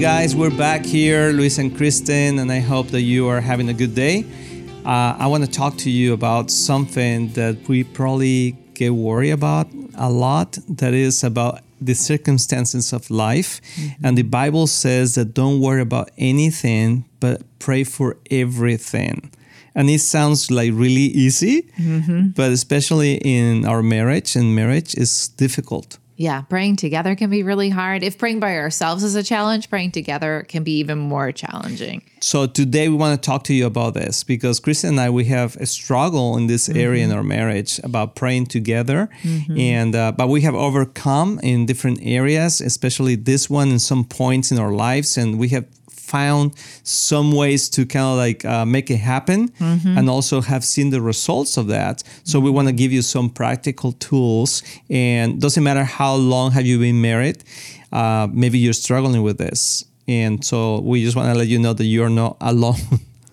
guys, we're back here, Luis and Kristen, and I hope that you are having a good day. Uh, I want to talk to you about something that we probably get worried about a lot. That is about the circumstances of life. Mm-hmm. And the Bible says that don't worry about anything, but pray for everything. And it sounds like really easy, mm-hmm. but especially in our marriage, and marriage is difficult. Yeah, praying together can be really hard. If praying by ourselves is a challenge, praying together can be even more challenging. So today we want to talk to you about this because Kristen and I we have a struggle in this area mm-hmm. in our marriage about praying together, mm-hmm. and uh, but we have overcome in different areas, especially this one in some points in our lives, and we have found some ways to kind of like uh, make it happen mm-hmm. and also have seen the results of that. So we want to give you some practical tools and doesn't matter how long have you been married uh, maybe you're struggling with this. And so we just want to let you know that you're not alone.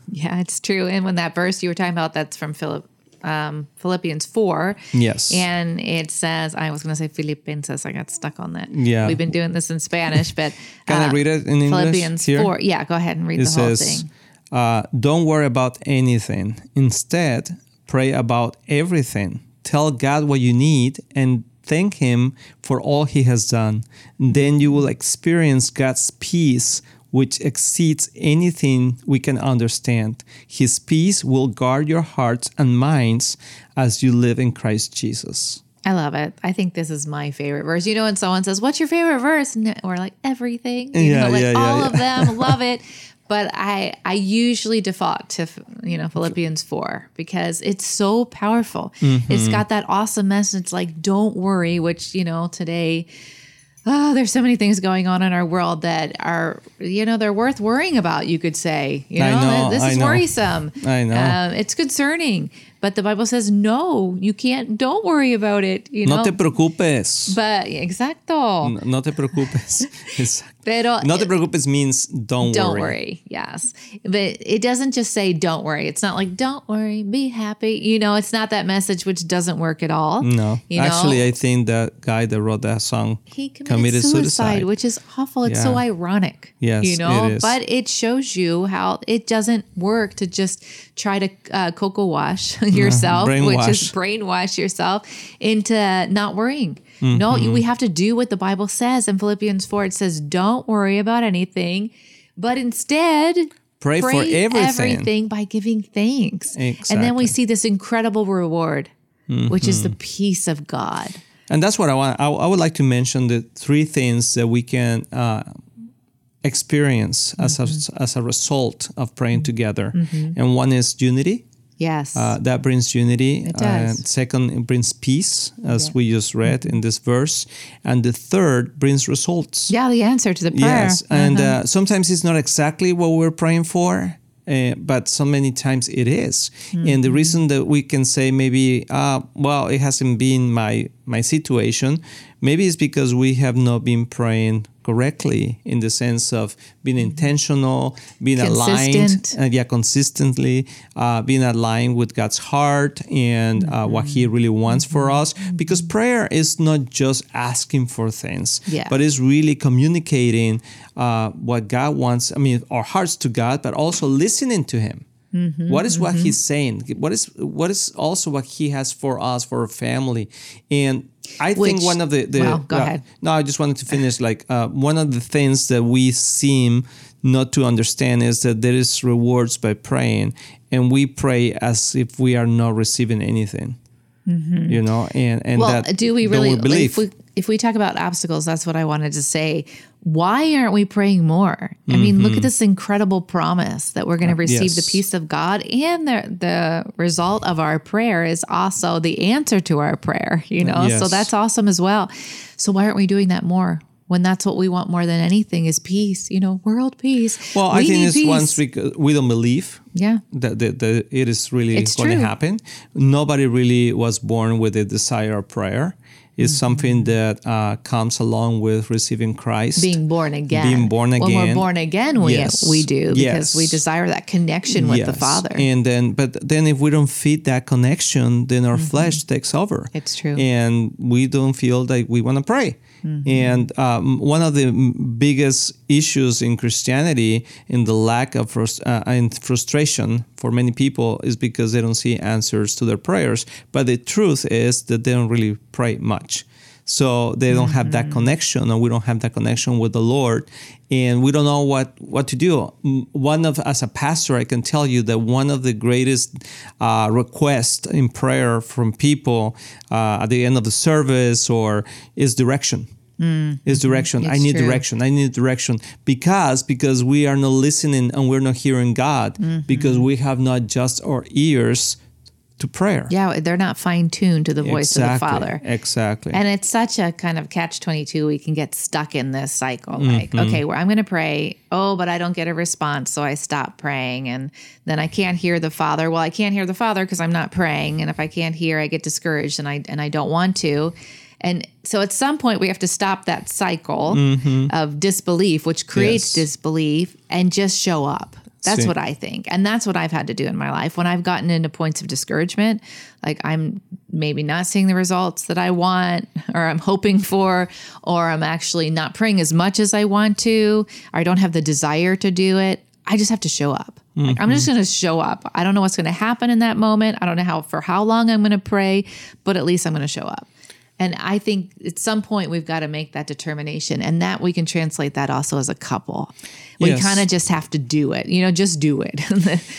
Yeah it's true. And when that verse you were talking about that's from philip um, Philippians 4. Yes. And it says, I was going to say Philippians, I got stuck on that. Yeah. We've been doing this in Spanish, but. Can uh, I read it in English? Philippians here? 4. Yeah, go ahead and read it the says, whole thing. Uh, don't worry about anything. Instead, pray about everything. Tell God what you need and thank Him for all He has done. Then you will experience God's peace which exceeds anything we can understand. His peace will guard your hearts and minds as you live in Christ Jesus. I love it. I think this is my favorite verse. You know, when someone says, What's your favorite verse? And we're like, Everything. You yeah, know, like yeah, yeah, all of them, love it. But I, I usually default to, you know, Philippians 4 because it's so powerful. Mm-hmm. It's got that awesome message like, Don't worry, which, you know, today, oh, there's so many things going on in our world that are, you know, they're worth worrying about, you could say. You know, know this I is know. worrisome. I know. Um, it's concerning. But the Bible says, no, you can't, don't worry about it. You know? No te preocupes. But, exacto. No, no te preocupes. Exacto. Pero, No te preocupes means don't, worry. don't worry. Yes. But it doesn't just say don't worry. It's not like don't worry, be happy. You know, it's not that message which doesn't work at all. No. You know? Actually, I think that guy that wrote that song he committed, committed suicide, suicide. which is awful. It's so ironic. Yes, you know, it but it shows you how it doesn't work to just try to uh, cocoa wash yourself, which is brainwash yourself into not worrying. No, Mm-hmm. you- we have to do what the Bible says in Philippians 4. It says, don't worry about anything, but instead, Pray for everything. by giving thanks. And then we see this incredible reward, which is the Mm-hmm. peace of God. And that's what I want. I, I would like to mention the three things that we can uh, experience as, a, as a result of praying together. And one is unity. Yes. Uh, that brings unity. It does. Uh, second, it brings peace, as Yeah. we just read in this verse. And the third brings results. yeah, the answer to the prayer. Yes, and uh, sometimes it's not exactly what we're praying for, uh, but so many times it is. And the reason that we can say maybe, uh, well, it hasn't been my my situation, maybe it's because we have not been praying correctly in the sense of being intentional, being aligned, Consistent. uh, yeah, consistently, uh, being aligned with God's heart and uh, what He really wants for us. Because prayer is not just asking for things, Yeah. but it's really communicating uh, what God wants. I mean, our hearts to God, but also listening to Him. What is what He's saying? What is what is also what He has for us, for our family, and I think one of the, the go uh, ahead. no, I just wanted to finish. Like uh, one of the things that we seem not to understand is that there is rewards by praying, and we pray as if we are not receiving anything. You know, and and well, that do we really believe? if we if we talk about obstacles that's what i wanted to say why aren't we praying more i mean look at this incredible promise that we're going to receive the Mm-hmm. Uh, yes. peace of god and the the result of our prayer is also the answer to our prayer you know so that's awesome as well so why aren't we doing that more when that's what we want more than anything is peace you know world peace well, We I think it's peace. once we we don't believe yeah that, that, that it is really It's going to happen. Nobody really was born with a desire of prayer. Is something that uh, comes along with receiving Christ. being born again. Being born again. When we're born again, we Yes. we do because Yes. we desire that connection with the Yes. Father. And then, but then if we don't feed that connection, then our flesh takes over. Mm-hmm. It's true. And we don't feel like we want to pray. Mm-hmm. And um, one of the biggest issues in Christianity, in the lack of frust- uh, and frustration for many people, is because they don't see answers to their prayers. But the truth is that they don't really pray much. So they don't have that connection, or we don't have that connection with the Lord, and we don't know what what to do. One of as a pastor, I can tell you that one of the greatest uh, requests in prayer from people uh, at the end of the service or is direction. Is direction. I need true. direction. I need direction because because we are not listening and we're not hearing God because we have not just our ears to prayer. yeah, they're not fine tuned to the voice of the. Father. Exactly. And it's such a kind of catch 22. We can get stuck in this cycle. Mm-hmm. Like, okay, well, I'm going to pray. Oh, but I don't get a response. So I stop praying. And then I can't hear the Father. Well, I can't hear the Father because I'm not praying. And if I can't hear, I get discouraged and I, and I don't want to. And so at some point, we have to stop that cycle of disbelief, which creates Mm-hmm. Yes. disbelief, and just show up. That's See. what I think. And that's what I've had to do in my life. When I've gotten into points of discouragement, like I'm maybe not seeing the results that I want or I'm hoping for, or I'm actually not praying as much as I want to, or I don't have the desire to do it. I just have to show up. Like, I'm just going to show up. I don't know what's going to happen in that moment. I don't know how for how long I'm going to pray, but at least I'm going to show up. And I think at some point we've got to make that determination, and that we can translate that also as a couple. We Yes. kind of just have to do it, you know, just do it,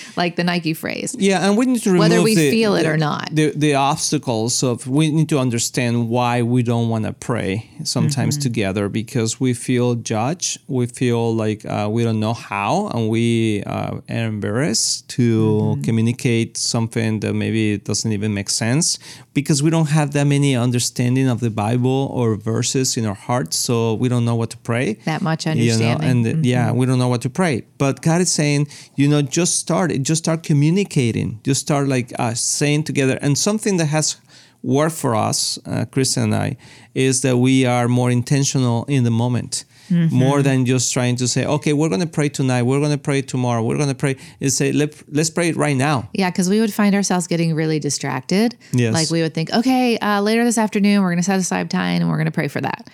like the Nike phrase. Yeah, and we need to remove Whether we the- feel it the- or not. The the obstacles of we need to understand why we don't want to pray sometimes Mm-hmm. together because we feel judged, we feel like uh, we don't know how, and we uh, are embarrassed to Mm-hmm. communicate something that maybe doesn't even make sense because we don't have that many understanding of the Bible or verses in our hearts, so we don't know what to pray That much you know, understanding. and Mm-hmm. yeah, we don't know what to pray. But God is saying, you know, just start it. Just start communicating. Just start like uh, saying together. And something that has worked for us, uh, Kristen and I, is that we are more intentional in the moment. Mm-hmm. More than just trying to say, okay, we're going to pray tonight, we're going to pray tomorrow, we're going to pray. Is say, Let, let's pray it right now. Yeah, because we would find ourselves getting really distracted. Yes. Like we would think, okay, uh, later this afternoon, we're going to set aside time and we're going to pray for that.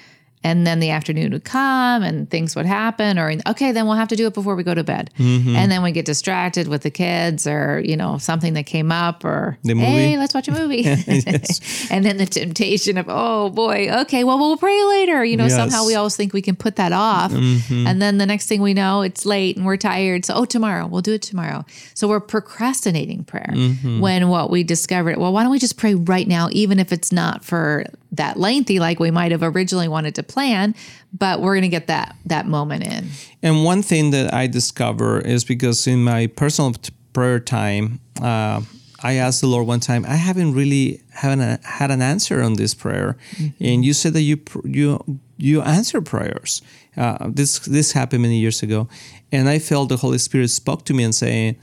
And then the afternoon would come and things would happen, or okay, then we'll have to do it before we go to bed. Mm-hmm. And then we get distracted with the kids or, you know, something that came up or, hey, let's watch a movie. and then the temptation of, oh boy, okay, well, we'll pray later. You know, Yes. somehow we always think we can put that off. Mm-hmm. And then the next thing we know, it's late and we're tired. So, oh, tomorrow, we'll do it tomorrow. So we're procrastinating prayer Mm-hmm. when what we discovered, well, why don't we just pray right now, even if it's not for that lengthy, like we might have originally wanted to plan, but we're going to get that that moment in. And one thing that I discover is because in my personal t- prayer time, uh, I asked the Lord one time, I haven't really haven't had an answer on this prayer, and you said that you pr- you you answer prayers. Uh, this this happened many years ago, and I felt the Holy Spirit spoke to me and saying,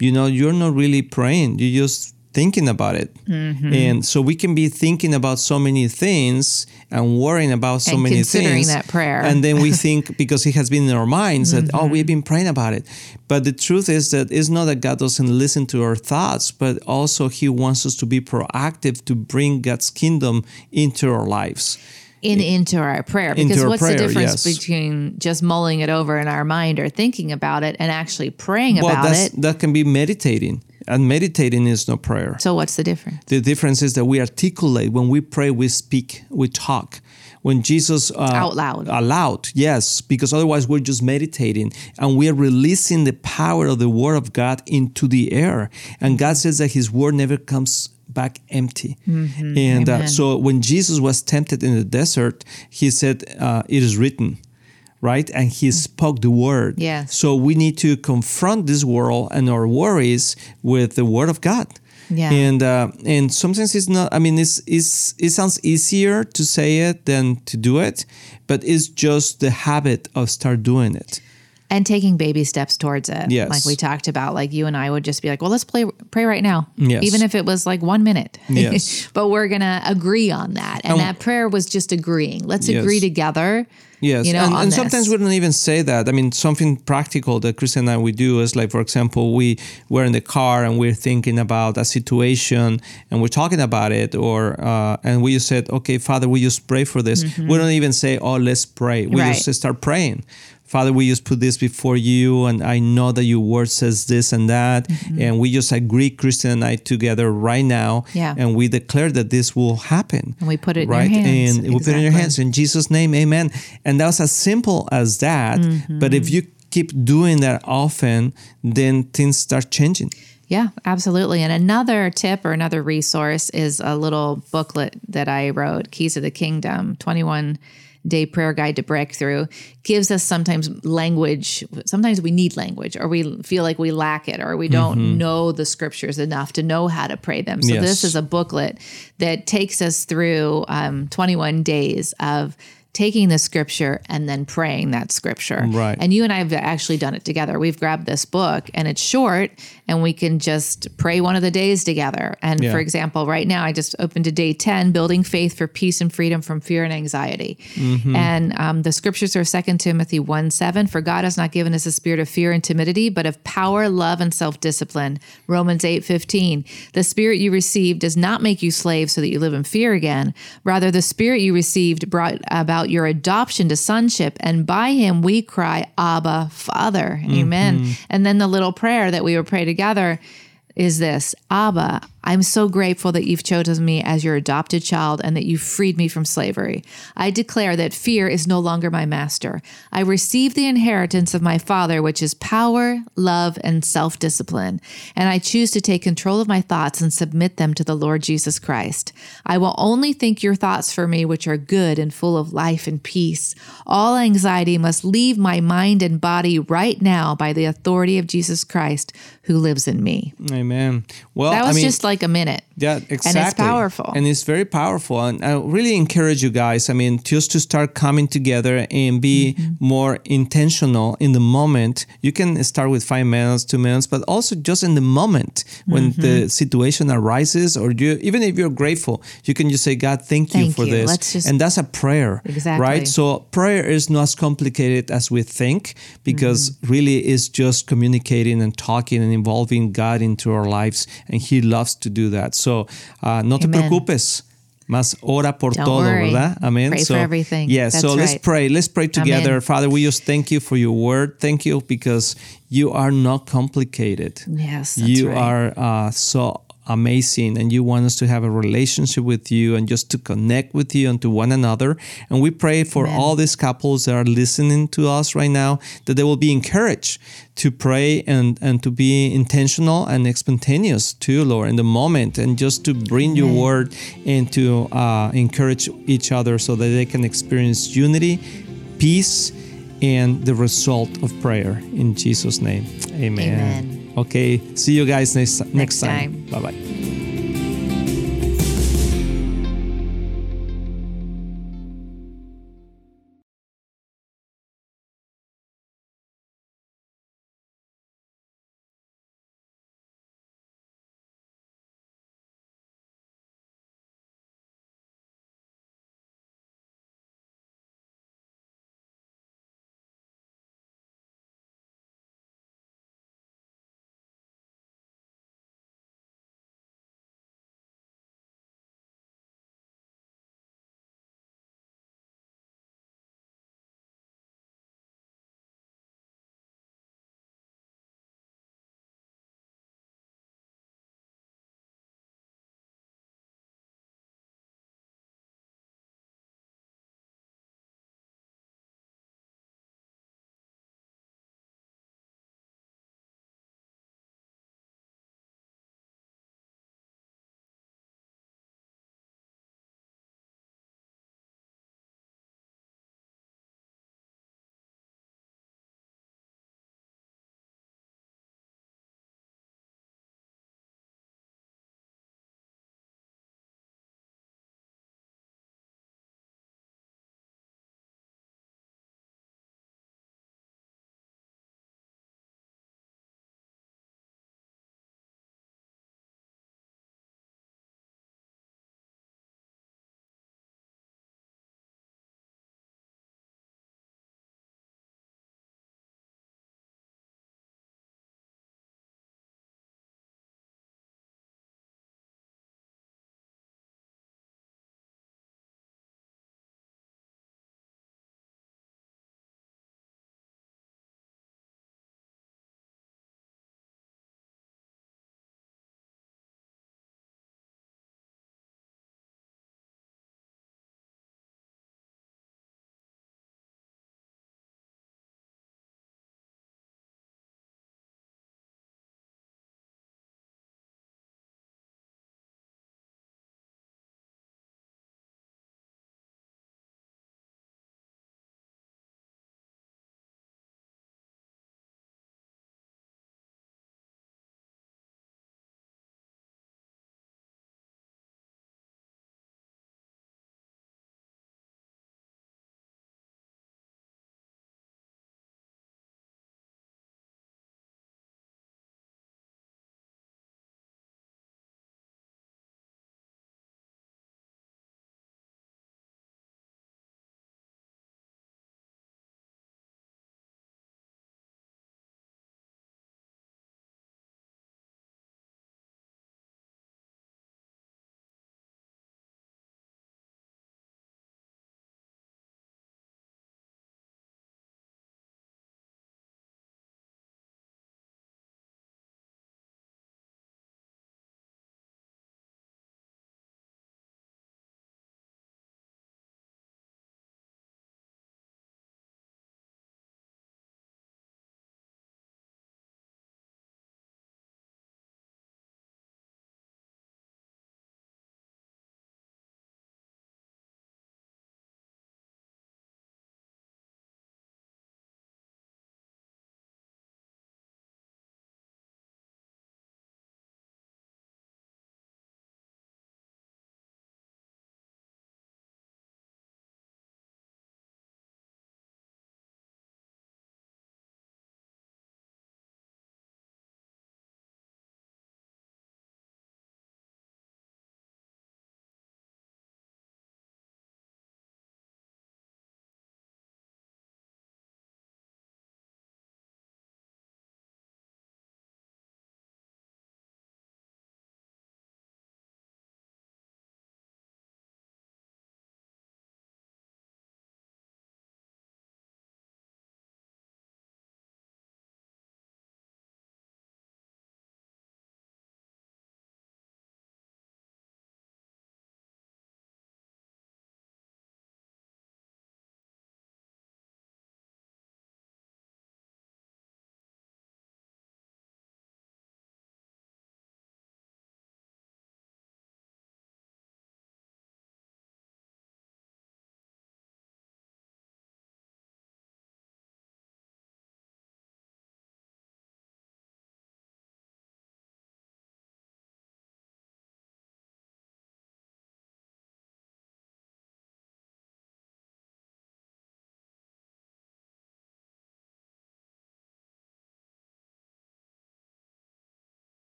you know, you're not really praying. You just thinking about it. Mm-hmm. And so we can be thinking about so many things and worrying about so And many considering things that prayer. and then we think because it has been in our minds that oh we've mm-hmm. been praying about it. But the truth is that it's not that god doesn't listen to our thoughts but also he wants us to be proactive to bring god's kingdom into our lives. In into our prayer. Into because our what's prayer, the difference yes. between just mulling it over in our mind or thinking about it and actually praying well about it? that can be meditating and meditating is no prayer. So what's the difference? The difference is that we articulate when we pray we speak we talk. When jesus uh, Out loud. aloud yes because otherwise we're just meditating and we are releasing the power of the word of god into the air. And god says that his word never comes back empty. And uh, so when jesus was tempted in the desert he said uh, it is written right and he spoke the word Yes. so we need to confront this world and our worries with the word of god Yeah. and uh, and sometimes it's not. I mean, it's, it's it sounds easier to say it than to do it, but it's just the habit of start doing it. and taking baby steps towards it. Yes. Like we talked about, like you and I would just be like, well, let's play, pray right now. Yes. Even if it was like one minute. Yes. but we're going to agree on that. And that prayer was just agreeing. Let's Yes. agree together. Yes, You know, and, and sometimes we don't even say that. I mean, something practical that Chris and I we do is like, for example, we we're in the car and we're thinking about a situation and we're talking about it, or uh, and we just said, okay, Father, we just pray for this. We don't even say, oh, let's pray. We Mm-hmm. Right. just start praying. Father, we just put this before you, and I know that your word says this and that, and we just agree, Kristen and I, together right now, Yeah. and we declare that this will happen And we put it in your right? hands. And we put it in your hands in Jesus' name, amen. And that was as simple as that. Mm-hmm. But if you keep doing that often, then things start changing. Yeah, absolutely. And another tip or another resource is a little booklet that I wrote, Keys of the Kingdom 21 Day Prayer Guide to Breakthrough. Gives us sometimes language. Sometimes we need language or we feel like we lack it or we don't know the scriptures enough to know how to pray them. So, Yes. this is a booklet that takes us through um, 21 days of taking the scripture and then praying that scripture. Right. And you and I have actually done it together. We've grabbed this book and it's short and we can just pray one of the days together. And Yeah. for example, right now I just opened to day 10, building faith for peace and freedom from fear and anxiety. Mm-hmm. And um, the scriptures are 2 Timothy 1 7. For God has not given us a spirit of fear and timidity, but of power, love, and self discipline. Romans eight fifteen. The spirit you received does not make you slaves so that you live in fear again. Rather, the spirit you received brought about your adoption to sonship, and by him we cry, Abba, Father. Amen. Mm-hmm. And then the little prayer that we would pray together is this Abba, I'm so grateful that you've chosen me as your adopted child and that you've freed me from slavery. I declare that fear is no longer my master. I receive the inheritance of my Father, which is power, love, and self discipline. And I choose to take control of my thoughts and submit them to the Lord Jesus Christ. I will only think your thoughts for me, which are good and full of life and peace. All anxiety must leave my mind and body right now by the authority of Jesus Christ who lives in me. Amen. Well, That was I mean, just like a minute. Yeah, exactly. And it's powerful. And it's very powerful. And I really encourage you guys, I mean, just to start coming together and be Mm-hmm. more intentional in the moment. You can start with five minutes, two minutes, but also just in the moment when Mm-hmm. the situation arises, or you, even if you're grateful, you can just say, God, thank you for you. this. Just- and that's a prayer. Exactly. Right? So prayer is not as complicated as we think because Mm-hmm. really it's just communicating and talking and involving God into our lives. And He loves to do that. So uh, no te preocupes. Más ora por Don't todo, worry. ¿verdad? Amen. Pray so, for everything. Yeah, That's so let's right. pray. Let's pray together. Amen. Father, we just thank you for your word. Thank you because you are not complicated. Yes, that's you right. are uh, so amazing and you want us to have a relationship with you and just to connect with you and to one another and we pray for Amen. all these couples that are listening to us right now that they will be encouraged to pray and and to be intentional and spontaneous too lord in the moment and just to bring your word and to uh, encourage each other so that they can experience unity peace and the result of prayer in jesus name amen. Amen. Okay, see you guys next next, Next time. time. Bye bye.